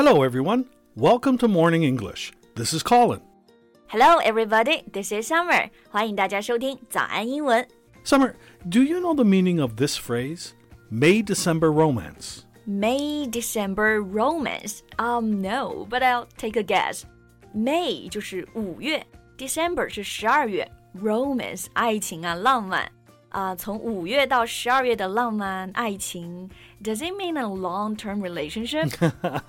Hello, everyone. Welcome to Morning English. This is Colin. Hello, everybody. This is Summer. 欢迎大家收听早安英文。 Summer, do you know the meaning of this phrase? May December romance. May December romance. Um, no, but I'll take a guess. May 就是五月，December 是十二月，romance 爱情啊，浪漫 啊，从五月到十二月的浪漫爱情，Does it mean a long-term relationship?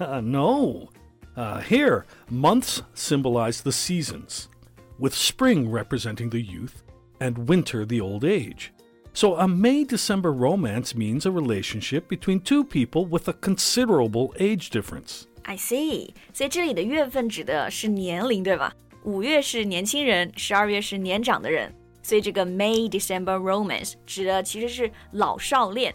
no. Uh, here, months symbolize the seasons, with spring representing the youth and winter the old age. So, a May December romance means a relationship between two people with a considerable age difference. I see. 所以这里的月份指的是年龄，对吧？五月是年轻人，十二月是年长的人。 所以这个 May December romance 指的其实是老少恋。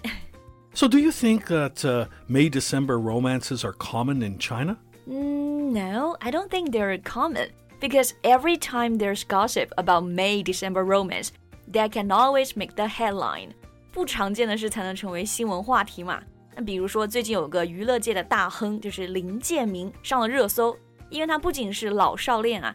So, do you think that uh, May December romances are common in China? Mm, no, I don't think they're common because every time there's gossip about May December romance, that can always make the headline. 不常见的事才能成为新闻话题嘛。那比如说，最近有个娱乐界的大亨，就是林建明上了热搜，因为他不仅是老少恋啊，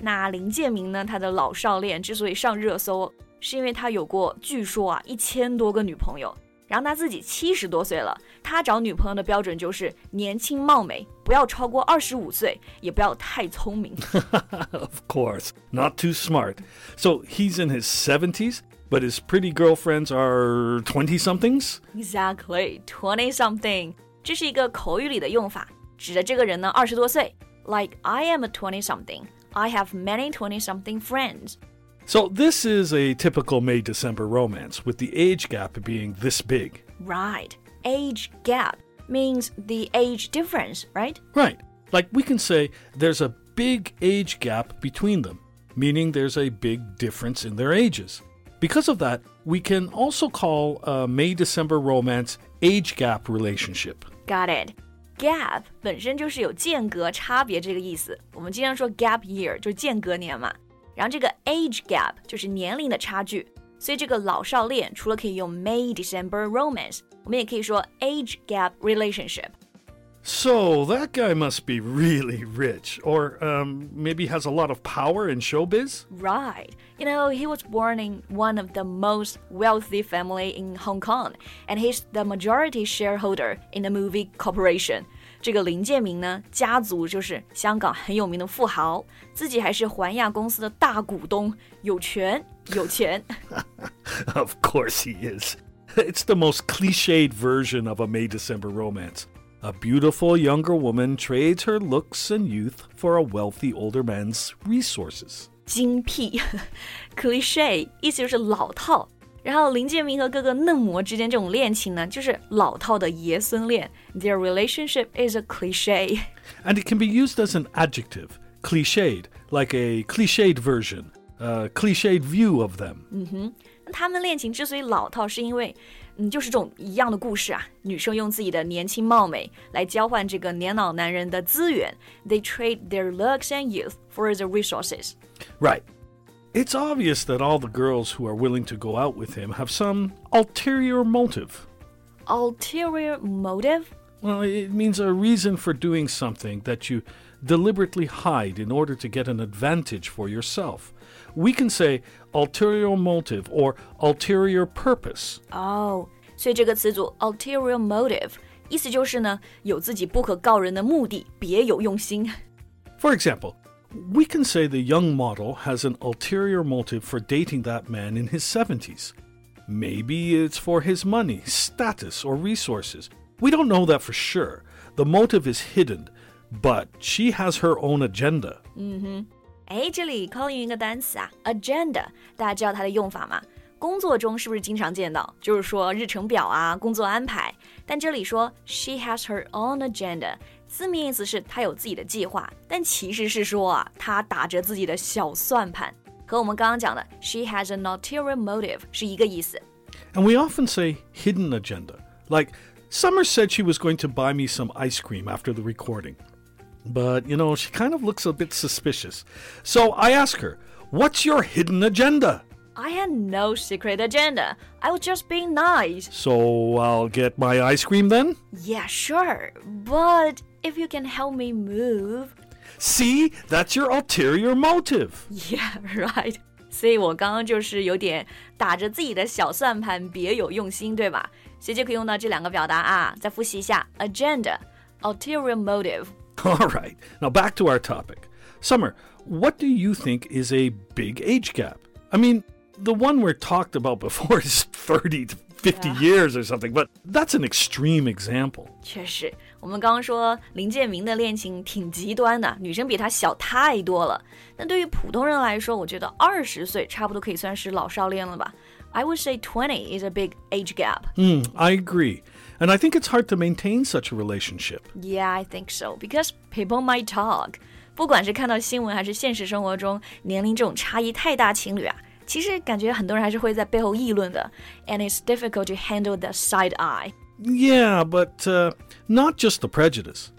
那林建明呢？他的老少恋之所以上热搜，是因为他有过据说啊一千多个女朋友。然后他自己七十多岁了，他找女朋友的标准就是年轻貌美，不要超过二十五岁，也不要太聪明。of course, not too smart. So, he's in his seventies, but his pretty girlfriends are twenty somethings. Exactly, twenty something，这是一个口语里的用法，指的这个人呢二十多岁。Like I am a twenty something, I have many twenty something friends. So, this is a typical May December romance, with the age gap being this big. Right, age gap means the age difference, right? Right. Like we can say there's a big age gap between them, meaning there's a big difference in their ages. Because of that, we can also call a May December romance age gap relationship. Got it. Gap 本身就是有间隔、差别这个意思。我们经常说 gap year 就是间隔年嘛。然后这个 age gap 就是年龄的差距。所以这个老少恋除了可以用 May December romance，我们也可以说 age gap relationship。So that guy must be really rich, or um, maybe has a lot of power in showbiz? Right. You know, he was born in one of the most wealthy family in Hong Kong, and he's the majority shareholder in the movie corporation. 这个林建明呢，家族就是香港很有名的富豪，自己还是环亚公司的大股东，有权有钱。 Of course he is. It's the most cliched version of a May December romance. A beautiful younger woman trades her looks and youth for a wealthy older man's resources. 精辟，cliche 意思就是老套。然后林建明和哥哥嫩模之间这种恋情呢，就是老套的爷孙恋。Their relationship is a cliche. And it can be used as an adjective, cliched, like a cliched version, a cliched view of them. 他们恋情之所以老套，是因为， 嗯，就是这种一样的故事啊。女生用自己的年轻貌美来交换这个年老男人的资源，They trade their looks and youth for the resources. Right. It's obvious that all the girls who are willing to go out with him have some ulterior motive. Ulterior motive? Well, it means a reason for doing something that you deliberately hide in order to get an advantage for yourself. We can say ulterior motive or ulterior purpose. 哦、 所以这个词组 ulterior motive 意思就是呢，有自己不可告人的目的，别有用心。 For example, we can say the young model has an ulterior motive for dating that man in his 70s. Maybe it's for his money, status, or resources. We don't know that for sure. The motive is hidden, but she has her own agenda. 哎，这里 Colin 用一个单词啊，agenda，大家知道它的用法吗？ 工作中是不是经常见到？就是说日程表啊，工作安排。但这里说 she has her own agenda， 字面意思是他有自己的计划，但其实是说啊，他打着自己的小算盘，和我们刚刚讲的 she has an ulterior motive 是一个意思。And we often say hidden agenda. Like, Summer said she was going to buy me some ice cream after the recording. But, you know, she kind of looks a bit suspicious. So I ask her, What's your hidden agenda? I had no secret agenda. I was just being nice. So I'll get my ice cream then? Yeah, sure. But if you can help me move. See, that's your ulterior motive. Yeah, right. 所以我刚刚就是有点打着自己的小算盘，别有用心，对吧？所以就可以用到这两个表达啊。再复习一下：agenda、ulterior motive。All right. Now back to our topic. Summer, what do you think is a big age gap? I mean, the one we're talked about before is 30 to 50 Yeah. years or something, but that's an extreme example. 确实，我们刚刚说林建明的恋情挺极端的，女生比他小太多了。那对于普通人来说，我觉得二十岁差不多可以算是老少恋了吧。I would say twenty is a big age gap. Hmm, I agree. And I think it's hard to maintain such a relationship. Yeah, I think so because people might talk. 不管是看到新闻还是现实生活中，年龄这种差异太大，情侣啊， 其实感觉很多人还是会在背后议论的。And it's difficult to handle the side eye. Yeah, but uh, not just the prejudice.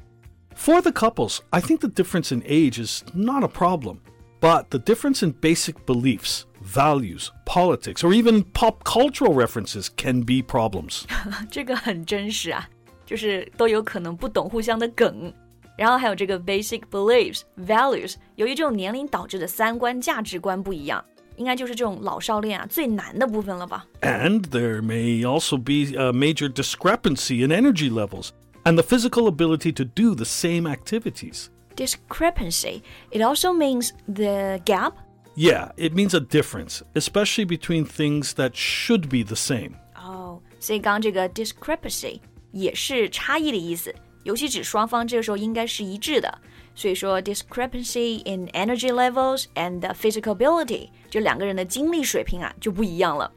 For the couples, I think the difference in age is not a problem, but the difference in basic beliefs, values, politics, or even pop cultural references can be problems. 这个很真实啊，就是都有可能不懂互相的梗。然后还有这个 basic beliefs values，由于这种年龄导致的三观价值观不一样， 应该就是这种老少恋啊最难的部分了吧？ And there may also be a major discrepancy in energy levels and the physical ability to do the same activities. Discrepancy. It also means the gap. Yeah, it means a difference, especially between things that should be the same. 哦，所以刚刚这个 discrepancy 也是差异的意思，尤其指双方这个时候应该是一致的。 所以说 discrepancy in energy levels and the physical ability，就两个人的精力水平啊就不一样了。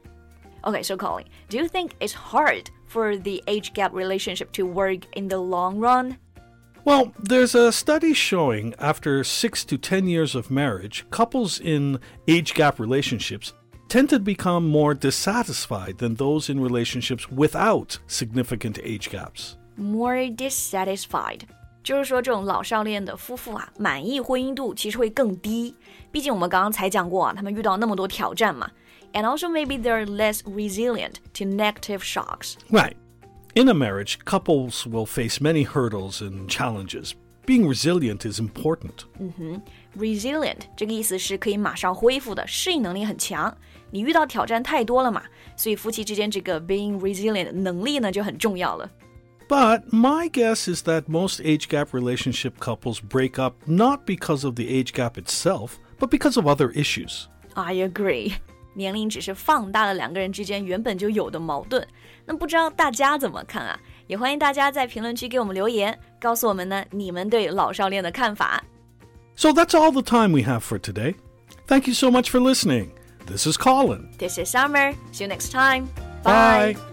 Okay, so Colin, do you think it's hard for the age gap relationship to work in the long run? Well, there's a study showing after 6 to 10 years of marriage, couples in age gap relationships tend to become more dissatisfied than those in relationships without significant age gaps. More dissatisfied， 就是说这种老少恋的夫妇啊，满意婚姻度其实会更低。毕竟我们刚刚才讲过啊，他们遇到那么多挑战嘛。And also maybe they're less resilient to negative shocks. Right. In a marriage, couples will face many hurdles and challenges. Being resilient is important. Resilient 这个意思是可以马上恢复的，适应能力很强。你遇到挑战太多了嘛，所以夫妻之间这个 being resilient 能力呢就很重要了。 But my guess is that most age gap relationship couples break up not because of the age gap itself, but because of other issues. I agree，年龄只是放大了两个人之间原本就有的矛盾。那不知道大家怎么看啊？也欢迎大家在评论区给我们留言，告诉我们呢你们对老少恋的看法。 So that's all the time we have for today. Thank you so much for listening. This is Colin. This is Summer. See you next time. Bye.